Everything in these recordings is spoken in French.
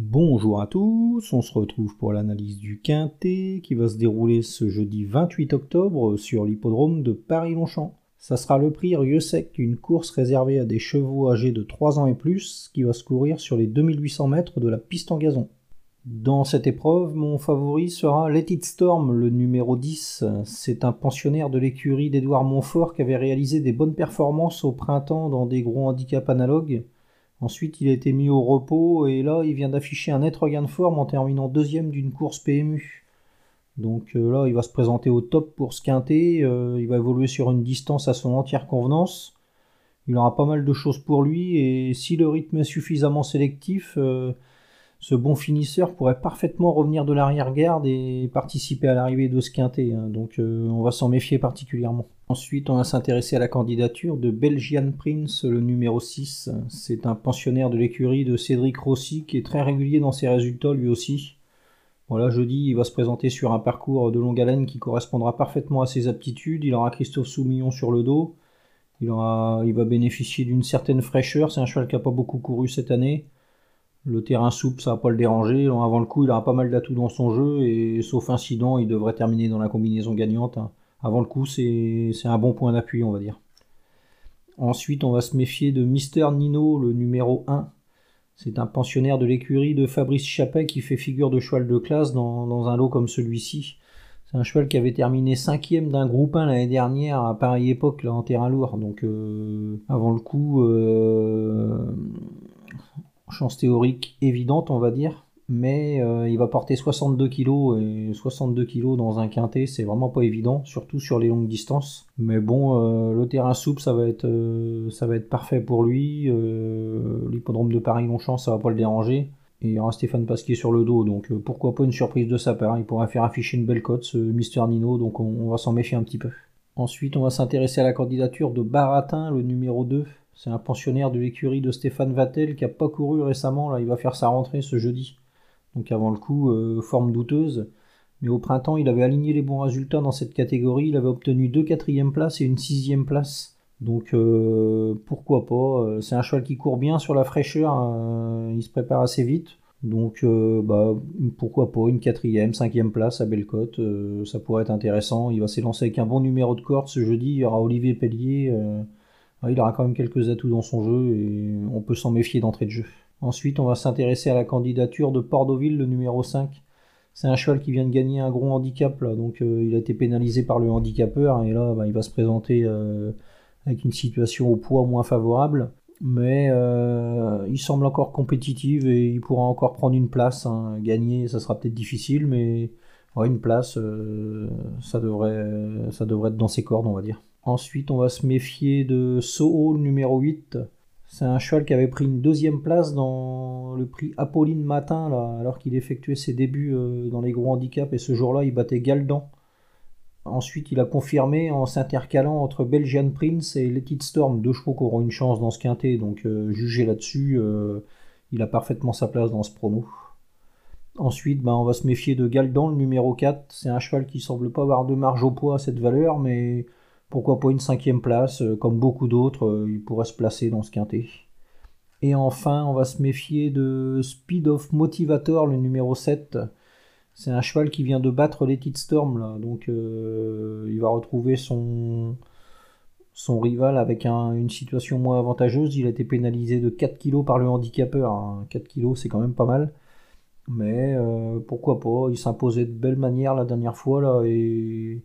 Bonjour à tous, on se retrouve pour l'analyse du Quintet qui va se dérouler ce jeudi 28 octobre sur l'hippodrome de Paris-Longchamp. Ça sera le prix Rieux-Sec, une course réservée à des chevaux âgés de 3 ans et plus qui va se courir sur les 2800 mètres de la piste en gazon. Dans cette épreuve, mon favori sera Let It Storm, le numéro 10. C'est un pensionnaire de l'écurie d'Edouard Montfort qui avait réalisé des bonnes performances au printemps dans des gros handicaps analogues. Ensuite, il a été mis au repos et là, il vient d'afficher un net regain de forme en terminant deuxième d'une course PMU. Donc euh, là, il va se présenter au top pour se quinter. Euh, il va évoluer sur une distance à son entière convenance. Il aura pas mal de choses pour lui et si le rythme est suffisamment sélectif, euh, ce bon finisseur pourrait parfaitement revenir de l'arrière-garde et participer à l'arrivée de ce quintet. Hein. donc on va s'en méfier particulièrement. Ensuite, on va s'intéresser à la candidature de Belgian Prince, le numéro 6. C'est un pensionnaire de l'écurie de Cédric Rossi qui est très régulier dans ses résultats lui aussi. Voilà, jeudi, il va se présenter sur un parcours de longue haleine qui correspondra parfaitement à ses aptitudes. Il aura Christophe Soumillon sur le dos. Il, aura, il va bénéficier d'une certaine fraîcheur. C'est un cheval qui n'a pas beaucoup couru cette année. Le terrain souple, ça va pas le déranger. Avant le coup, il aura pas mal d'atouts dans son jeu et sauf incident, il devrait terminer dans la combinaison gagnante. Avant le coup, c'est un bon point d'appui, on va dire. Ensuite, on va se méfier de Mister Nino, le numéro 1. C'est un pensionnaire de l'écurie de Fabrice Chappet qui fait figure de cheval de classe dans, un lot comme celui-ci. C'est un cheval qui avait terminé cinquième d'un groupe 1 l'année dernière à pareille époque là, en terrain lourd. Donc euh, avant le coup, euh, chance théorique évidente on va dire mais euh, il va porter 62 kg et 62 kg dans un quintet, c'est vraiment pas évident, surtout sur les longues distances. Mais bon, euh, le terrain souple, ça va être, euh, ça va être parfait pour lui. L'hippodrome de Paris-Longchamp, ça va pas le déranger. Et il y aura Stéphane Pasquier sur le dos, donc pourquoi pas une surprise de sa part. Il pourrait faire afficher une belle cote, ce Mister Nino, donc on, va s'en méfier un petit peu. Ensuite, on va s'intéresser à la candidature de Baratin, le numéro 2. C'est un pensionnaire de l'écurie de Stéphane Vattel qui a pas couru récemment. Là, il va faire sa rentrée ce jeudi donc avant le coup, euh, forme douteuse. Mais au printemps, il avait aligné les bons résultats dans cette catégorie. Il avait obtenu deux quatrièmes places et une sixième place. Donc euh, pourquoi pas euh, C'est un cheval qui court bien sur la fraîcheur. il se prépare assez vite. Donc bah, pourquoi pas une quatrième, cinquième place à Bellecote. ça pourrait être intéressant. Il va s'élancer avec un bon numéro de corde ce jeudi. Il y aura Olivier Pellier. Il aura quand même quelques atouts dans son jeu et on peut s'en méfier d'entrée de jeu. Ensuite, on va s'intéresser à la candidature de Pordoville, le numéro 5. C'est un cheval qui vient de gagner un gros handicap, là, donc euh, il a été pénalisé par le handicapeur, et là, bah, il va se présenter euh, avec une situation au poids moins favorable. Mais euh, il semble encore compétitif et il pourra encore prendre une place. Hein. Gagner, ça sera peut-être difficile, mais une place, ça, devrait, ça devrait être dans ses cordes, on va dire. Ensuite, on va se méfier de Soho, numéro 8. C'est un cheval qui avait pris une deuxième place dans le prix Apolline Matin, alors qu'il effectuait ses débuts euh, dans les gros handicaps, et ce jour-là, il battait Galdan. Ensuite, il a confirmé en s'intercalant entre Belgian Prince et Let Storm, deux chevaux qui auront une chance dans ce quintet, donc euh, jugé là-dessus, euh, il a parfaitement sa place dans ce prono. Ensuite, ben, on va se méfier de Galdan, le numéro 4. C'est un cheval qui semble pas avoir de marge au poids à cette valeur, mais pourquoi pas une cinquième place, euh, comme beaucoup d'autres, euh, il pourrait se placer dans ce quintet. Et enfin, on va se méfier de Speed of Motivator, le numéro 7. C'est un cheval qui vient de battre les Storm, là. donc euh, il va retrouver son, son rival avec une situation moins avantageuse. Il a été pénalisé de 4 kg par le handicapeur. 4 hein. kg, c'est quand même pas mal. Mais pourquoi pas, il s'imposait de belle manière la dernière fois, là, et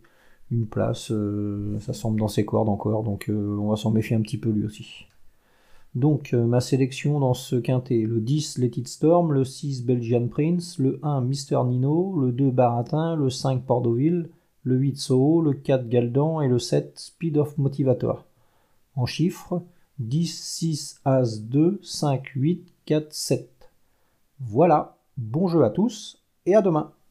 une place, euh, ça semble dans ses cordes encore, donc euh, on va s'en méfier un petit peu lui aussi. Donc euh, ma sélection dans ce quintet, le 10 Let It Storm, le 6 Belgian Prince, le 1 Mister Nino, le 2 Baratin, le 5 Pordoville, le 8 Soho, le 4 Galdan et le 7 Speed of Motivator. En chiffres, 10, 6, As, 2, 5, 8, 4, 7. Voilà, bon jeu à tous et à demain